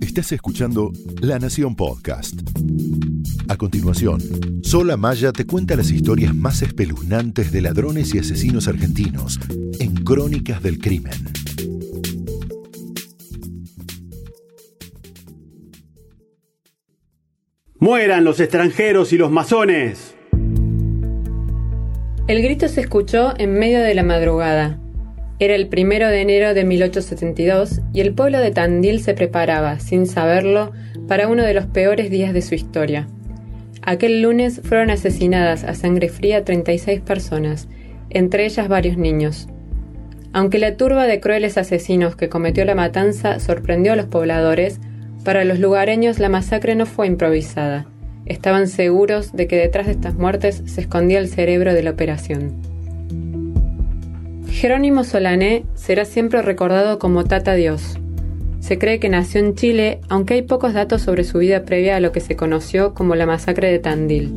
Estás escuchando La Nación Podcast. A continuación, Sola Maya te cuenta las historias más espeluznantes de ladrones y asesinos argentinos en Crónicas del Crimen. ¡Mueran los extranjeros y los masones! El grito se escuchó en medio de la madrugada. Era el primero de enero de 1872 y el pueblo de Tandil se preparaba, sin saberlo, para uno de los peores días de su historia. Aquel lunes fueron asesinadas a sangre fría 36 personas, entre ellas varios niños. Aunque la turba de crueles asesinos que cometió la matanza sorprendió a los pobladores, para los lugareños la masacre no fue improvisada. Estaban seguros de que detrás de estas muertes se escondía el cerebro de la operación. Jerónimo Solané será siempre recordado como Tata Dios. Se cree que nació en Chile, aunque hay pocos datos sobre su vida previa a lo que se conoció como la masacre de Tandil.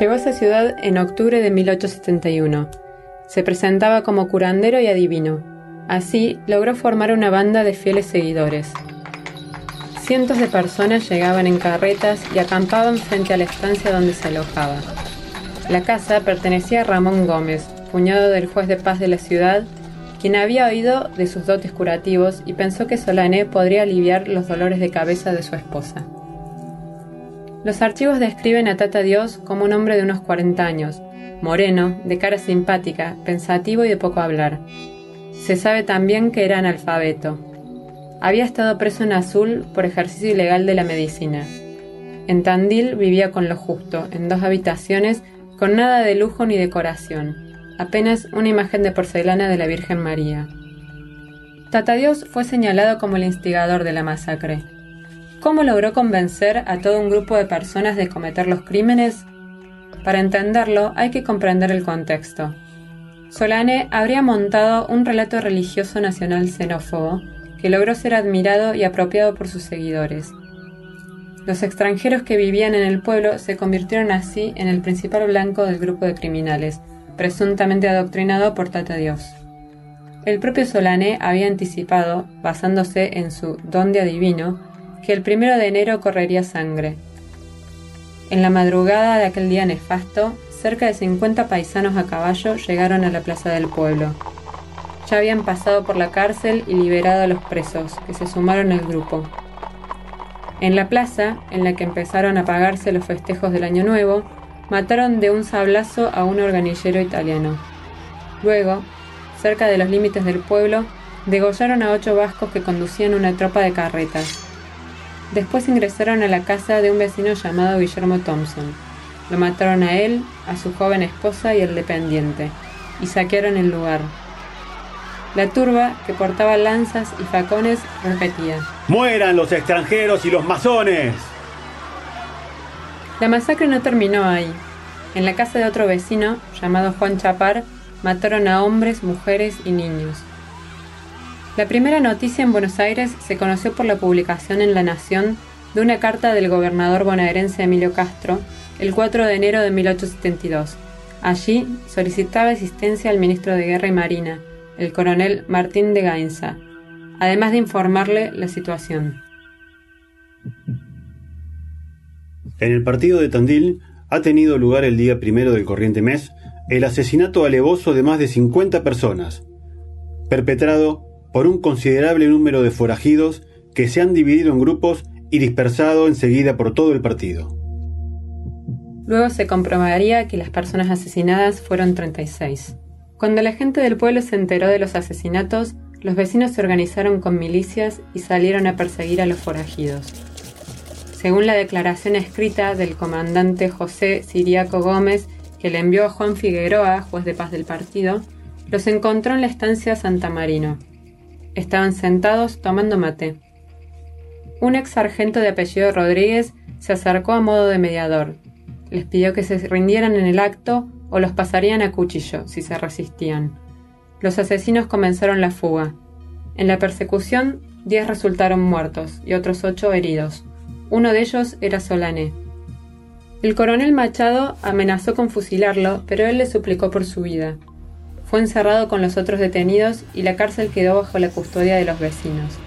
Llegó a esa ciudad en octubre de 1871. Se presentaba como curandero y adivino. Así logró formar una banda de fieles seguidores. Cientos de personas llegaban en carretas y acampaban frente a la estancia donde se alojaba. La casa pertenecía a Ramón Gómez, cuñado del juez de paz de la ciudad, quien había oído de sus dotes curativos y pensó que Solané podría aliviar los dolores de cabeza de su esposa. Los archivos describen a Tata Dios como un hombre de unos 40 años, moreno, de cara simpática, pensativo y de poco hablar. Se sabe también que era analfabeto, había estado preso en Azul por ejercicio ilegal de la medicina. En Tandil vivía con lo justo, en dos habitaciones, con nada de lujo ni decoración, apenas una imagen de porcelana de la Virgen María. Tatadios fue señalado como el instigador de la masacre. ¿Cómo logró convencer a todo un grupo de personas de cometer los crímenes? Para entenderlo hay que comprender el contexto. Solane habría montado un relato religioso nacional xenófobo que logró ser admirado y apropiado por sus seguidores. Los extranjeros que vivían en el pueblo se convirtieron así en el principal blanco del grupo de criminales, presuntamente adoctrinado por Tata Dios. El propio Solané había anticipado, basándose en su don de adivino, que el primero de enero correría sangre. En la madrugada de aquel día nefasto, cerca de 50 paisanos a caballo llegaron a la plaza del pueblo, ya habían pasado por la cárcel y liberado a los presos, que se sumaron al grupo. En la plaza, en la que empezaron a pagarse los festejos del Año Nuevo, mataron de un sablazo a un organillero italiano. Luego, cerca de los límites del pueblo, degollaron a ocho vascos que conducían una tropa de carretas. Después ingresaron a la casa de un vecino llamado Guillermo Thompson. Lo mataron a él, a su joven esposa y al dependiente, y saquearon el lugar, la turba, que portaba lanzas y facones, repetía. ¡Mueran los extranjeros y los masones! La masacre no terminó ahí. En la casa de otro vecino, llamado Juan Chapar, mataron a hombres, mujeres y niños. La primera noticia en Buenos Aires se conoció por la publicación en La Nación de una carta del gobernador bonaerense Emilio Castro el 4 de enero de 1872. Allí solicitaba asistencia al ministro de Guerra y Marina, el coronel Martín de Gainza, además de informarle la situación. En el partido de Tandil ha tenido lugar el día primero del corriente mes el asesinato alevoso de más de 50 personas, perpetrado por un considerable número de forajidos que se han dividido en grupos y dispersado enseguida por todo el partido. Luego se comprobaría que las personas asesinadas fueron 36. Cuando la gente del pueblo se enteró de los asesinatos, los vecinos se organizaron con milicias y salieron a perseguir a los forajidos. Según la declaración escrita del comandante José Siriaco Gómez, que le envió a Juan Figueroa, juez de paz del partido, los encontró en la estancia Santa Marino. Estaban sentados tomando mate. Un ex sargento de apellido Rodríguez se acercó a modo de mediador. Les pidió que se rindieran en el acto o los pasarían a cuchillo si se resistían. Los asesinos comenzaron la fuga. En la persecución, diez resultaron muertos y otros ocho heridos. Uno de ellos era Solané. El coronel Machado amenazó con fusilarlo, pero él le suplicó por su vida. Fue encerrado con los otros detenidos y la cárcel quedó bajo la custodia de los vecinos.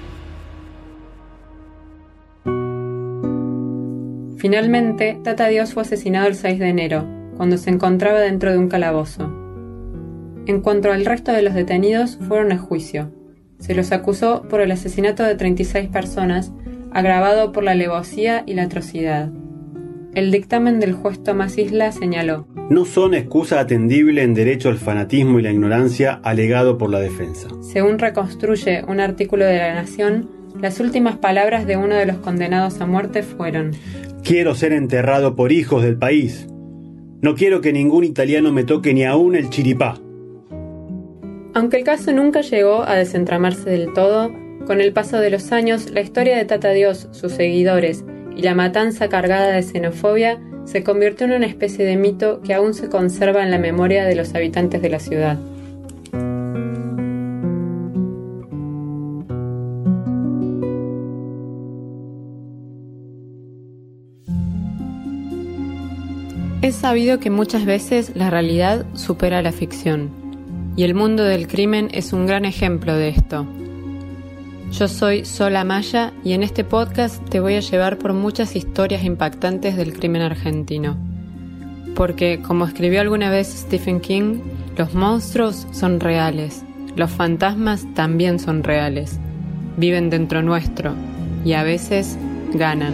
Finalmente, Tata Dios fue asesinado el 6 de enero, cuando se encontraba dentro de un calabozo. En cuanto al resto de los detenidos, fueron a juicio. Se los acusó por el asesinato de 36 personas, agravado por la alevosía y la atrocidad. El dictamen del juez Tomás Isla señaló: No son excusa atendible en derecho al fanatismo y la ignorancia alegado por la defensa. Según reconstruye un artículo de La Nación, las últimas palabras de uno de los condenados a muerte fueron: Quiero ser enterrado por hijos del país. No quiero que ningún italiano me toque ni aún el chiripá. Aunque el caso nunca llegó a desentramarse del todo, con el paso de los años, la historia de Tata Dios, sus seguidores y la matanza cargada de xenofobia se convirtió en una especie de mito que aún se conserva en la memoria de los habitantes de la ciudad. Es sabido que muchas veces la realidad supera la ficción, y el mundo del crimen es un gran ejemplo de esto. Yo soy Sola Maya y en este podcast te voy a llevar por muchas historias impactantes del crimen argentino. Porque, como escribió alguna vez Stephen King, los monstruos son reales, los fantasmas también son reales, viven dentro nuestro y a veces ganan.